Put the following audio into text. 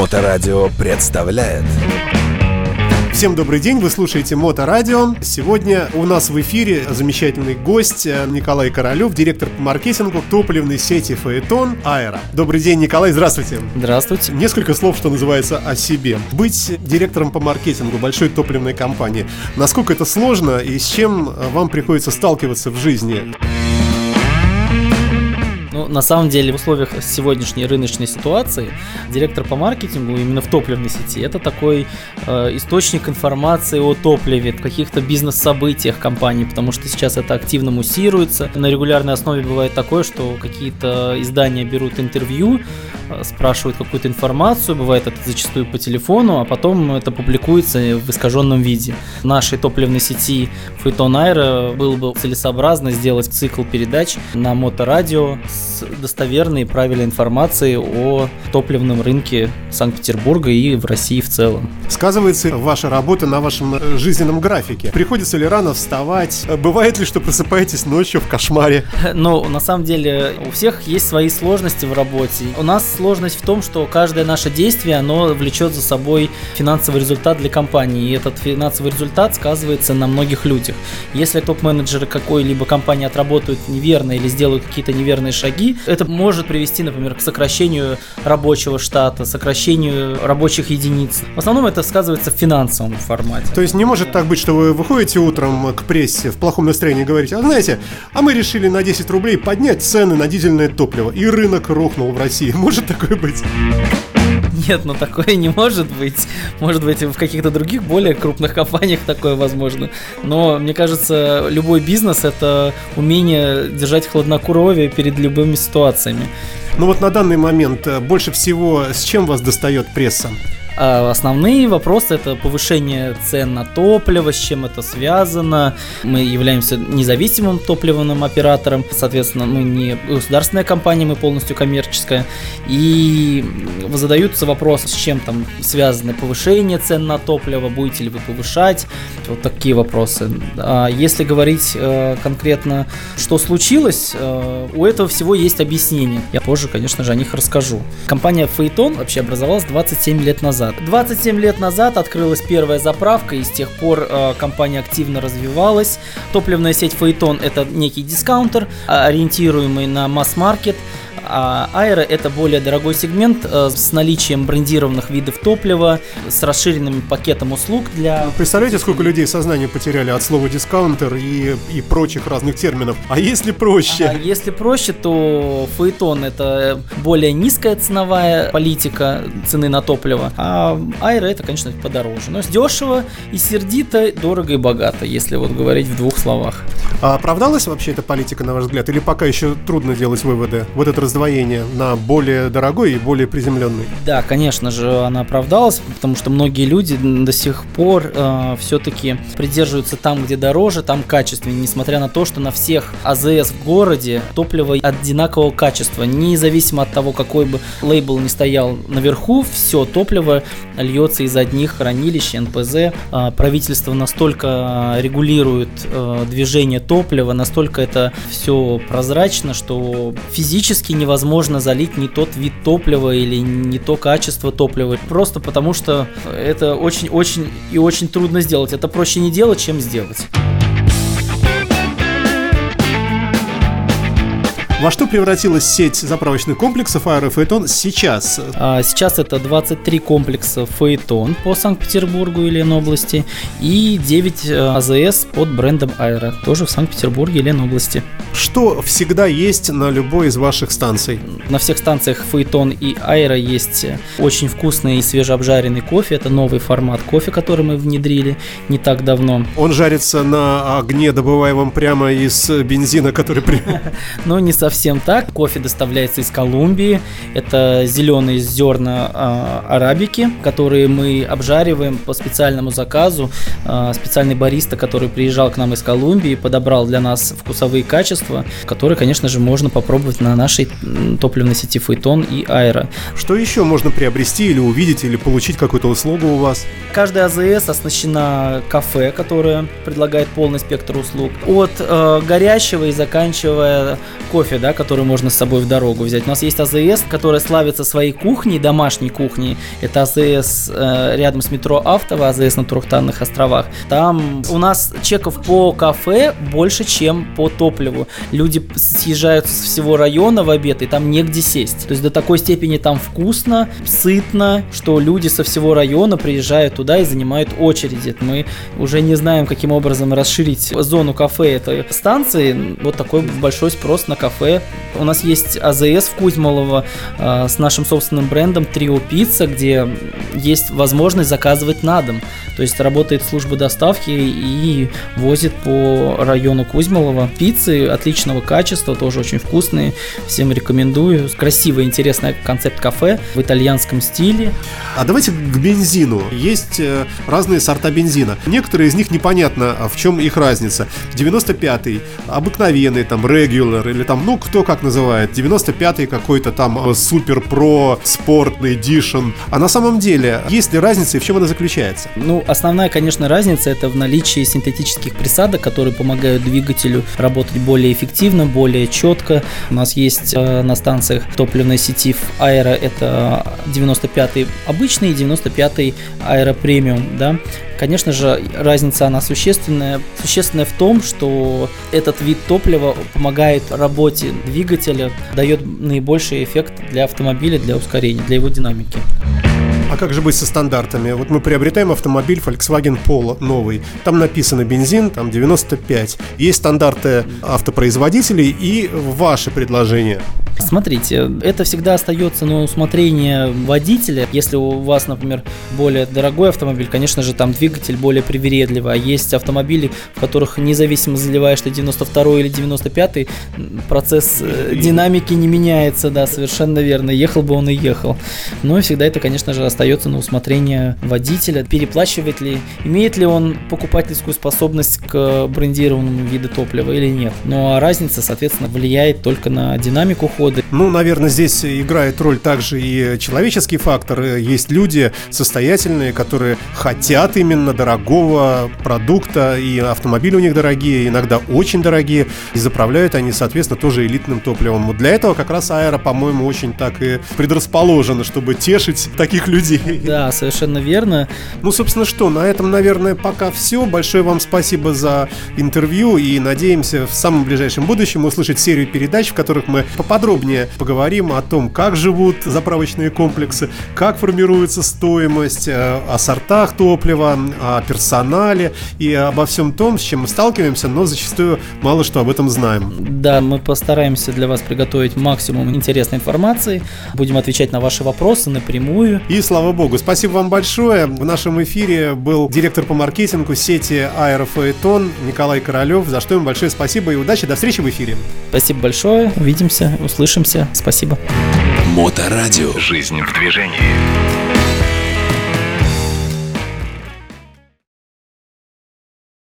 Моторадио представляет Всем добрый день, вы слушаете Моторадио. Сегодня у нас в эфире замечательный гость э, Николай Королев, директор по маркетингу топливной сети Фаэтон Аэро. Добрый день, Николай, здравствуйте. Здравствуйте. Несколько слов, что называется, о себе. Быть директором по маркетингу большой топливной компании, насколько это сложно и с чем вам приходится сталкиваться в жизни? На самом деле, в условиях сегодняшней рыночной ситуации директор по маркетингу именно в топливной сети это такой э, источник информации о топливе, в каких-то бизнес-событиях компании, потому что сейчас это активно муссируется. На регулярной основе бывает такое, что какие-то издания берут интервью, спрашивают какую-то информацию, бывает это зачастую по телефону, а потом это публикуется в искаженном виде. В нашей топливной сети Фейтон Айра было бы целесообразно сделать цикл передач на моторадио с достоверной и правильной информацией о топливном рынке Санкт-Петербурга и в России в целом. Сказывается ваша работа на вашем э, жизненном графике? Приходится ли рано вставать? Бывает ли, что просыпаетесь ночью в кошмаре? Ну, на самом деле, у всех есть свои сложности в работе. У нас сложность в том, что каждое наше действие, оно влечет за собой финансовый результат для компании. И этот финансовый результат сказывается на многих людях. Если топ-менеджеры какой-либо компании отработают неверно или сделают какие-то неверные шаги. Это может привести, например, к сокращению рабочего штата, сокращению рабочих единиц. В основном это сказывается в финансовом формате. То есть не может так быть, что вы выходите утром к прессе в плохом настроении и говорите, а знаете, а мы решили на 10 рублей поднять цены на дизельное топливо, и рынок рухнул в России. Может такое быть? Нет, ну такое не может быть. Может быть, в каких-то других более крупных компаниях такое возможно. Но мне кажется, любой бизнес это умение держать хладнокровие перед любыми ситуациями. Ну вот на данный момент э, больше всего с чем вас достает пресса? А основные вопросы это повышение цен на топливо, с чем это связано. Мы являемся независимым топливным оператором, соответственно, мы не государственная компания, мы полностью коммерческая. И задаются вопросы, с чем там связано повышение цен на топливо, будете ли вы повышать, вот такие вопросы. А если говорить э, конкретно, что случилось, э, у этого всего есть объяснение. Я позже, конечно же, о них расскажу. Компания Phaeton вообще образовалась 27 лет назад назад. 27 лет назад открылась первая заправка, и с тех пор э, компания активно развивалась. Топливная сеть Phaeton это некий дискаунтер, ориентируемый на масс-маркет. А Аэро это более дорогой сегмент э, с наличием брендированных видов топлива, с расширенным пакетом услуг для... Представляете, сколько людей сознание потеряли от слова дискаунтер и, и прочих разных терминов? А если проще? А если проще, то Фаэтон это более низкая ценовая политика цены на топливо, а Айра это, конечно, подороже. Но дешево и сердито, дорого и богато, если вот говорить в двух словах. А оправдалась вообще эта политика, на ваш взгляд, или пока еще трудно делать выводы? Вот это раздвоение на более дорогой и более приземленный? Да, конечно же, она оправдалась, потому что многие люди до сих пор э, все-таки придерживаются там, где дороже, там качественнее, несмотря на то, что на всех АЗС в городе топливо одинакового качества, независимо от того, какой бы лейбл не стоял наверху, все топливо льется из одних хранилищ НПЗ. Э, правительство настолько регулирует э, движение топлива, настолько это все прозрачно, что физически невозможно залить не тот вид топлива или не то качество топлива. Просто потому что это очень-очень и очень трудно сделать. Это проще не делать, чем сделать. Во что превратилась сеть заправочных комплексов Аэрофейтон сейчас? А, сейчас это 23 комплекса Фейтон по Санкт-Петербургу и Ленобласти и 9 э, АЗС под брендом Аэро, тоже в Санкт-Петербурге и Ленобласти. Что всегда есть на любой из ваших станций? На всех станциях Фейтон и Аэро есть очень вкусный и свежеобжаренный кофе. Это новый формат кофе, который мы внедрили не так давно. Он жарится на огне, добываемом прямо из бензина, который... Ну, не совсем совсем так. Кофе доставляется из Колумбии. Это зеленые зерна э, арабики, которые мы обжариваем по специальному заказу. Э, специальный бариста, который приезжал к нам из Колумбии, подобрал для нас вкусовые качества, которые, конечно же, можно попробовать на нашей топливной сети Фейтон и Аэро. Что еще можно приобрести или увидеть, или получить какую-то услугу у вас? Каждая АЗС оснащена кафе, которое предлагает полный спектр услуг. От э, горящего и заканчивая кофе да, который можно с собой в дорогу взять. У нас есть АЗС, которая славится своей кухней, домашней кухней. Это АЗС э, рядом с метро Автово, АЗС на Турухтанных островах. Там у нас чеков по кафе больше, чем по топливу. Люди съезжают с всего района в обед, и там негде сесть. То есть до такой степени там вкусно, сытно, что люди со всего района приезжают туда и занимают очереди. Мы уже не знаем, каким образом расширить зону кафе этой станции. Вот такой большой спрос на кафе. У нас есть АЗС в Кузьмолово э, с нашим собственным брендом Трио Пицца, где есть возможность заказывать на дом. То есть работает служба доставки и возит по району Кузьмолова пиццы отличного качества, тоже очень вкусные. Всем рекомендую. Красивый, интересный концепт кафе в итальянском стиле. А давайте к бензину. Есть э, разные сорта бензина. Некоторые из них непонятно, а в чем их разница. 95-й, обыкновенный, там, регуляр, или там, ну, кто как называет. 95-й какой-то там супер про спортный дишн. А на самом деле, есть ли разница и в чем она заключается? Ну, основная, конечно, разница это в наличии синтетических присадок, которые помогают двигателю работать более эффективно, более четко. У нас есть э, на станциях топливной сети Аэро это 95-й обычный и 95-й Аэро премиум, да. Конечно же, разница она существенная. Существенная в том, что этот вид топлива помогает работе двигателя, дает наибольший эффект для автомобиля, для ускорения, для его динамики. А как же быть со стандартами? Вот мы приобретаем автомобиль Volkswagen Polo новый. Там написано бензин, там 95. Есть стандарты автопроизводителей и ваши предложения. Смотрите, это всегда остается на усмотрение водителя. Если у вас, например, более дорогой автомобиль, конечно же, там двигатель более привередливый. А есть автомобили, в которых независимо заливаешь ты 92 или 95 процесс э, динамики не меняется, да, совершенно верно. Ехал бы он и ехал. Но и всегда это, конечно же, остается на усмотрение водителя. Переплачивает ли, имеет ли он покупательскую способность к брендированному виду топлива или нет. Ну а разница, соответственно, влияет только на динамику хода годы. Ну, наверное, здесь играет роль также и человеческий фактор. Есть люди состоятельные, которые хотят именно дорогого продукта, и автомобили у них дорогие, иногда очень дорогие, и заправляют они, соответственно, тоже элитным топливом. Вот для этого как раз Аэро, по-моему, очень так и предрасположена, чтобы тешить таких людей. Да, совершенно верно. Ну, собственно, что, на этом, наверное, пока все. Большое вам спасибо за интервью, и надеемся в самом ближайшем будущем услышать серию передач, в которых мы поподробнее подробнее поговорим о том, как живут заправочные комплексы, как формируется стоимость, э, о сортах топлива, о персонале и обо всем том, с чем мы сталкиваемся, но зачастую мало что об этом знаем. Да, мы постараемся для вас приготовить максимум интересной информации, будем отвечать на ваши вопросы напрямую. И слава богу, спасибо вам большое. В нашем эфире был директор по маркетингу сети Аэрофаэтон Николай Королев, за что ему большое спасибо и удачи. До встречи в эфире. Спасибо большое. Увидимся, услышимся услышимся. Спасибо. Моторадио. Жизнь в движении.